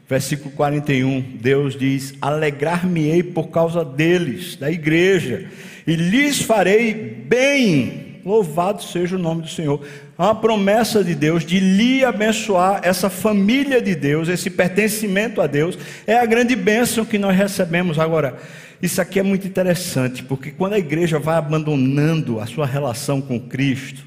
Versículo 41, Deus diz: Alegrar-me-ei por causa deles, da igreja e lhes farei bem. Louvado seja o nome do Senhor. Há uma promessa de Deus de lhe abençoar essa família de Deus, esse pertencimento a Deus. É a grande bênção que nós recebemos. Agora, isso aqui é muito interessante, porque quando a igreja vai abandonando a sua relação com Cristo,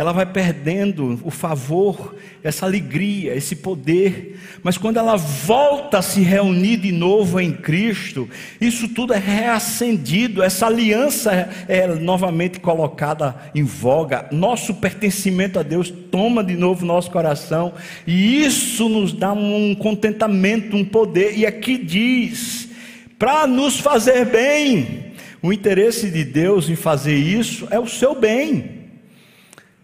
ela vai perdendo o favor, essa alegria, esse poder. Mas quando ela volta a se reunir de novo em Cristo, isso tudo é reacendido, essa aliança é, novamente colocada em voga. Nosso pertencimento a Deus toma de novo nosso coração, e isso nos dá um contentamento, um poder. E aqui diz: para nos fazer bem. O interesse de Deus em fazer isso é o seu bem.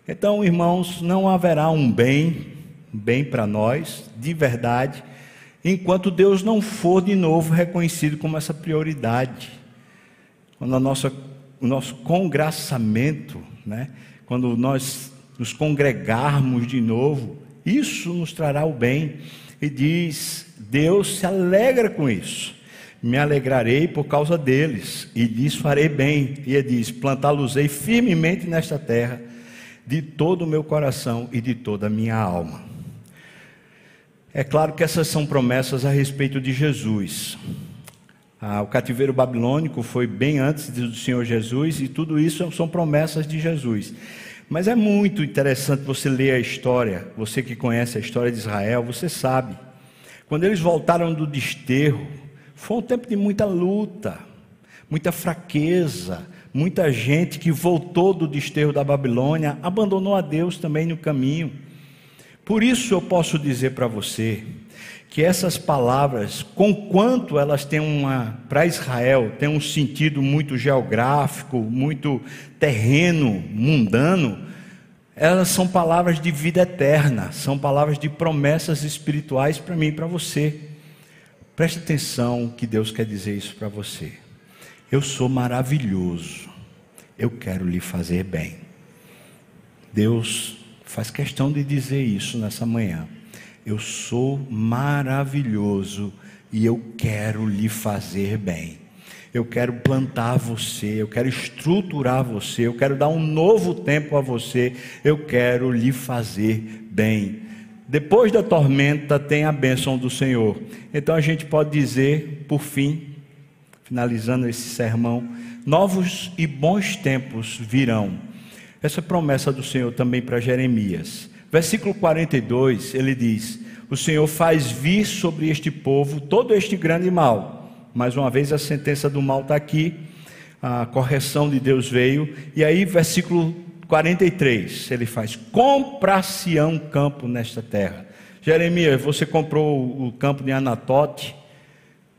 Então, irmãos, não haverá um bem, bem para nós, de verdade, enquanto Deus não for de novo reconhecido como essa prioridade. Quando nossa, o nosso congraçamento, né? quando nós nos congregarmos de novo, isso nos trará o bem. E diz: Deus se alegra com isso. Me alegrarei por causa deles, e lhes farei bem. E ele diz: Plantá-los-ei firmemente nesta terra de todo o meu coração e de toda a minha alma. É claro que essas são promessas a respeito de Jesus. Ah, o cativeiro babilônico foi bem antes do Senhor Jesus e tudo isso são promessas de Jesus. Mas é muito interessante você ler a história. Você que conhece a história de Israel, você sabe. Quando eles voltaram do desterro, foi um tempo de muita luta, muita fraqueza, muita gente que voltou do desterro da Babilônia, abandonou a Deus também no caminho. Por isso eu posso dizer para você que essas palavras, conquanto elas têm uma, para Israel, tem um sentido muito geográfico, muito terreno, mundano, elas são palavras de vida eterna, são palavras de promessas espirituais para mim e para você. Preste atenção que Deus quer dizer isso para você. Eu sou maravilhoso, eu quero lhe fazer bem. Deus faz questão de dizer isso nessa manhã. Eu sou maravilhoso e eu quero lhe fazer bem. Eu quero plantar você, eu quero estruturar você, eu quero dar um novo tempo a você, eu quero lhe fazer bem. Depois da tormenta tem a bênção do Senhor. Então a gente pode dizer, por fim, finalizando esse sermão, novos e bons tempos virão. Essa promessa do Senhor também para Jeremias. Versículo 42, ele diz: O Senhor faz vir sobre este povo todo este grande mal. Mais uma vez, a sentença do mal está aqui, a correção de Deus veio. E aí, versículo 43, ele faz: Comprar-se um campo nesta terra. Jeremias, você comprou o campo de Anatote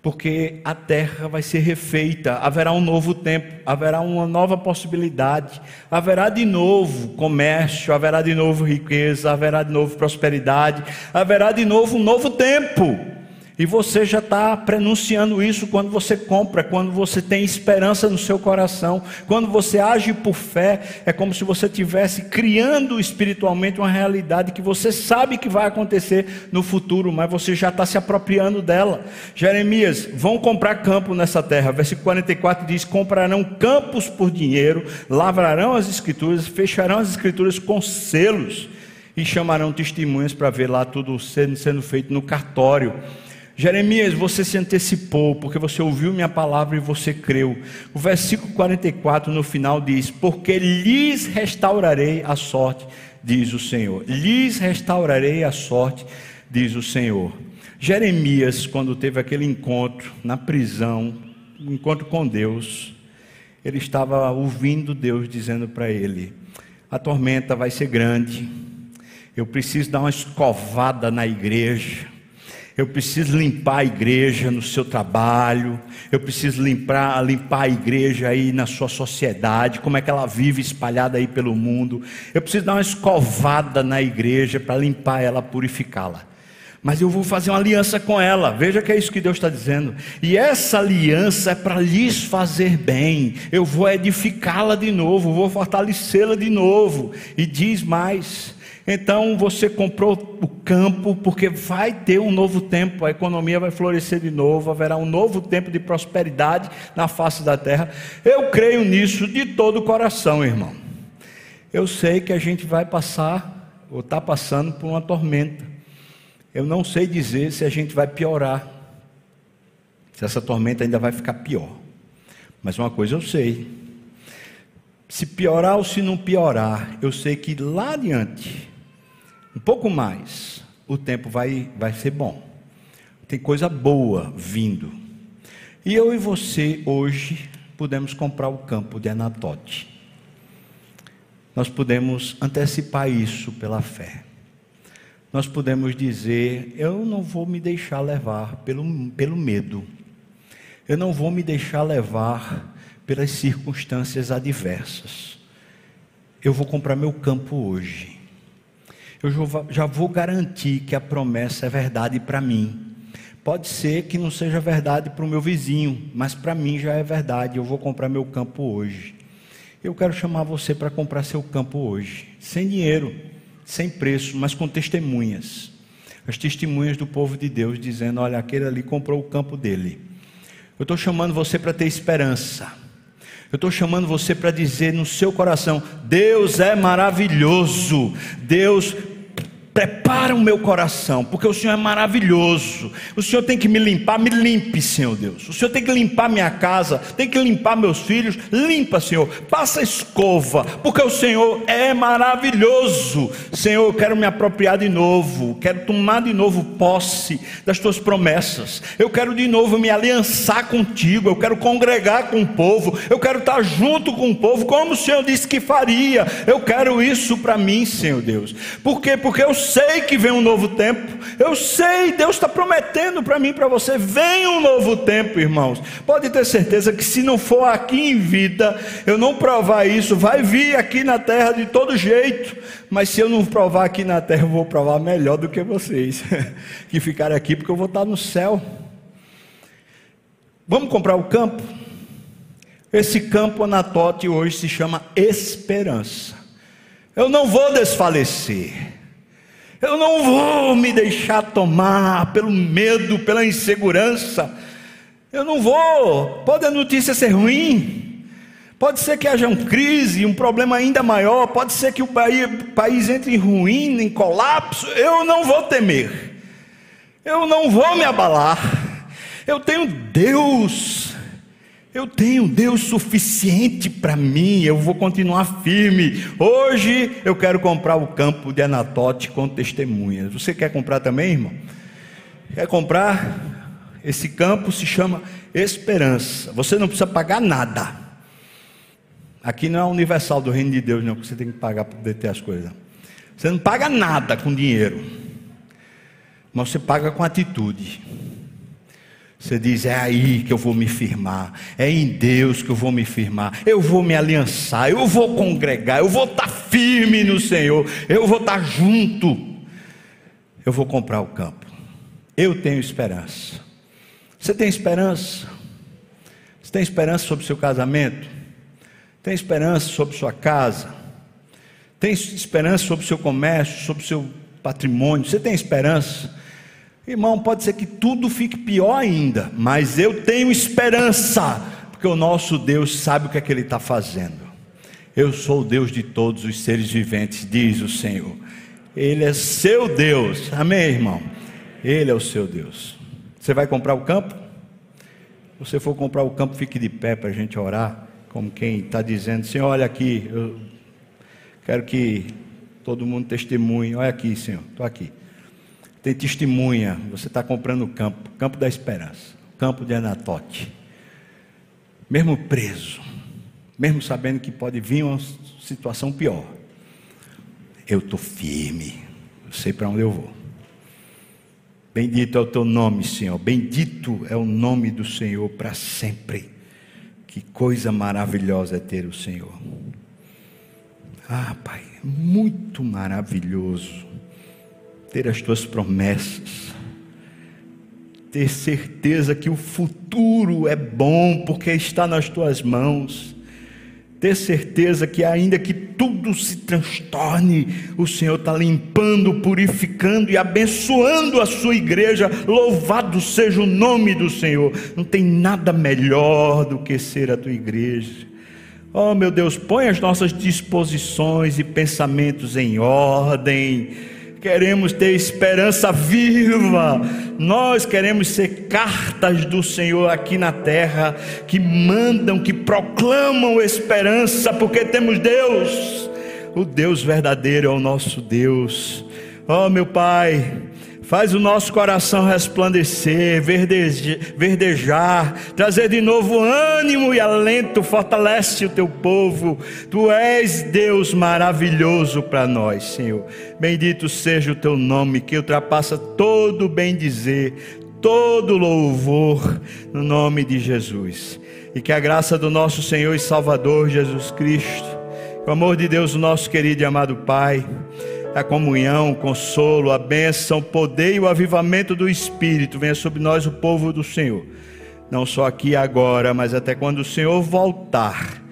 porque a terra vai ser refeita, haverá um novo tempo, haverá uma nova possibilidade, haverá de novo comércio, haverá de novo riqueza, haverá de novo prosperidade, haverá de novo um novo tempo. E você já está prenunciando isso quando você compra, quando você tem esperança no seu coração, quando você age por fé, é como se você estivesse criando espiritualmente uma realidade que você sabe que vai acontecer no futuro, mas você já está se apropriando dela. Jeremias, vão comprar campo nessa terra. Versículo 44 diz: comprarão campos por dinheiro, lavrarão as escrituras, fecharão as escrituras com selos e chamarão testemunhas para ver lá tudo sendo, sendo feito no cartório. Jeremias, você se antecipou, porque você ouviu minha palavra e você creu. O versículo 44 no final diz: Porque lhes restaurarei a sorte, diz o Senhor. Lhes restaurarei a sorte, diz o Senhor. Jeremias, quando teve aquele encontro na prisão, um encontro com Deus, ele estava ouvindo Deus dizendo para ele: A tormenta vai ser grande, eu preciso dar uma escovada na igreja eu preciso limpar a igreja no seu trabalho, eu preciso limpar, limpar a igreja aí na sua sociedade, como é que ela vive espalhada aí pelo mundo. Eu preciso dar uma escovada na igreja para limpar ela, purificá-la. Mas eu vou fazer uma aliança com ela. Veja que é isso que Deus está dizendo. E essa aliança é para lhes fazer bem. Eu vou edificá-la de novo, vou fortalecê-la de novo. E diz mais: então você comprou o campo porque vai ter um novo tempo, a economia vai florescer de novo, haverá um novo tempo de prosperidade na face da terra. Eu creio nisso de todo o coração, irmão. Eu sei que a gente vai passar, ou está passando por uma tormenta. Eu não sei dizer se a gente vai piorar, se essa tormenta ainda vai ficar pior. Mas uma coisa eu sei: se piorar ou se não piorar, eu sei que lá adiante um pouco mais, o tempo vai, vai ser bom. Tem coisa boa vindo. E eu e você, hoje, podemos comprar o campo de Anatote. Nós podemos antecipar isso pela fé. Nós podemos dizer: eu não vou me deixar levar pelo, pelo medo. Eu não vou me deixar levar pelas circunstâncias adversas. Eu vou comprar meu campo hoje eu já vou garantir que a promessa é verdade para mim. Pode ser que não seja verdade para o meu vizinho, mas para mim já é verdade. Eu vou comprar meu campo hoje. Eu quero chamar você para comprar seu campo hoje, sem dinheiro, sem preço, mas com testemunhas. As testemunhas do povo de Deus dizendo: Olha, aquele ali comprou o campo dele. Eu estou chamando você para ter esperança. Eu estou chamando você para dizer no seu coração: Deus é maravilhoso, Deus Prepara o meu coração, porque o Senhor é maravilhoso. O Senhor tem que me limpar, me limpe, Senhor Deus. O Senhor tem que limpar minha casa, tem que limpar meus filhos. Limpa, Senhor. Passa escova, porque o Senhor é maravilhoso. Senhor, eu quero me apropriar de novo, quero tomar de novo posse das tuas promessas. Eu quero de novo me aliançar contigo, eu quero congregar com o povo, eu quero estar junto com o povo, como o Senhor disse que faria. Eu quero isso para mim, Senhor Deus. Por quê? Porque eu sei que vem um novo tempo. Eu sei, Deus está prometendo para mim, para você, vem um novo tempo, irmãos. Pode ter certeza que se não for aqui em vida, eu não provar isso, vai vir aqui na terra de todo jeito. Mas se eu não provar aqui na terra, eu vou provar melhor do que vocês que ficarem aqui, porque eu vou estar no céu. Vamos comprar o campo? Esse campo Anatote hoje se chama esperança. Eu não vou desfalecer. Eu não vou me deixar tomar pelo medo, pela insegurança. Eu não vou. Pode a notícia ser ruim. Pode ser que haja uma crise, um problema ainda maior. Pode ser que o país entre em ruína, em colapso. Eu não vou temer. Eu não vou me abalar. Eu tenho Deus eu tenho Deus suficiente para mim, eu vou continuar firme. Hoje eu quero comprar o campo de Anatote com testemunhas. Você quer comprar também, irmão? Quer comprar? Esse campo se chama Esperança. Você não precisa pagar nada. Aqui não é universal do reino de Deus, não, que você tem que pagar para poder ter as coisas. Você não paga nada com dinheiro, mas você paga com atitude. Você diz: é aí que eu vou me firmar, é em Deus que eu vou me firmar, eu vou me aliançar, eu vou congregar, eu vou estar firme no Senhor, eu vou estar junto, eu vou comprar o campo. Eu tenho esperança. Você tem esperança? Você tem esperança sobre seu casamento? Tem esperança sobre sua casa? Tem esperança sobre seu comércio, sobre seu patrimônio? Você tem esperança? Irmão, pode ser que tudo fique pior ainda, mas eu tenho esperança, porque o nosso Deus sabe o que é que Ele está fazendo. Eu sou o Deus de todos os seres viventes, diz o Senhor. Ele é seu Deus, amém, irmão? Ele é o seu Deus. Você vai comprar o campo? Se você for comprar o campo, fique de pé para a gente orar, como quem está dizendo: Senhor, olha aqui, eu quero que todo mundo testemunhe. Olha aqui, Senhor, estou aqui tem testemunha, você está comprando o campo, campo da esperança, campo de Anatote. Mesmo preso, mesmo sabendo que pode vir uma situação pior, eu estou firme, eu sei para onde eu vou. Bendito é o teu nome, Senhor. Bendito é o nome do Senhor para sempre. Que coisa maravilhosa é ter o Senhor. Ah, Pai, muito maravilhoso ter as tuas promessas, ter certeza que o futuro é bom porque está nas tuas mãos, ter certeza que, ainda que tudo se transtorne, o Senhor está limpando, purificando e abençoando a sua igreja. Louvado seja o nome do Senhor. Não tem nada melhor do que ser a tua igreja. Oh, meu Deus, põe as nossas disposições e pensamentos em ordem queremos ter esperança viva, nós queremos ser cartas do Senhor aqui na terra, que mandam, que proclamam esperança, porque temos Deus, o Deus verdadeiro é o nosso Deus. Oh, meu Pai, Faz o nosso coração resplandecer, verdejar, trazer de novo ânimo e alento, fortalece o teu povo. Tu és Deus maravilhoso para nós, Senhor. Bendito seja o teu nome, que ultrapassa todo bem dizer, todo louvor, no nome de Jesus. E que a graça do nosso Senhor e Salvador Jesus Cristo, o amor de Deus, o nosso querido e amado Pai, a comunhão, o consolo, a bênção, o poder e o avivamento do Espírito venha sobre nós, o povo do Senhor. Não só aqui e agora, mas até quando o Senhor voltar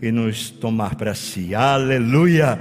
e nos tomar para si. Aleluia!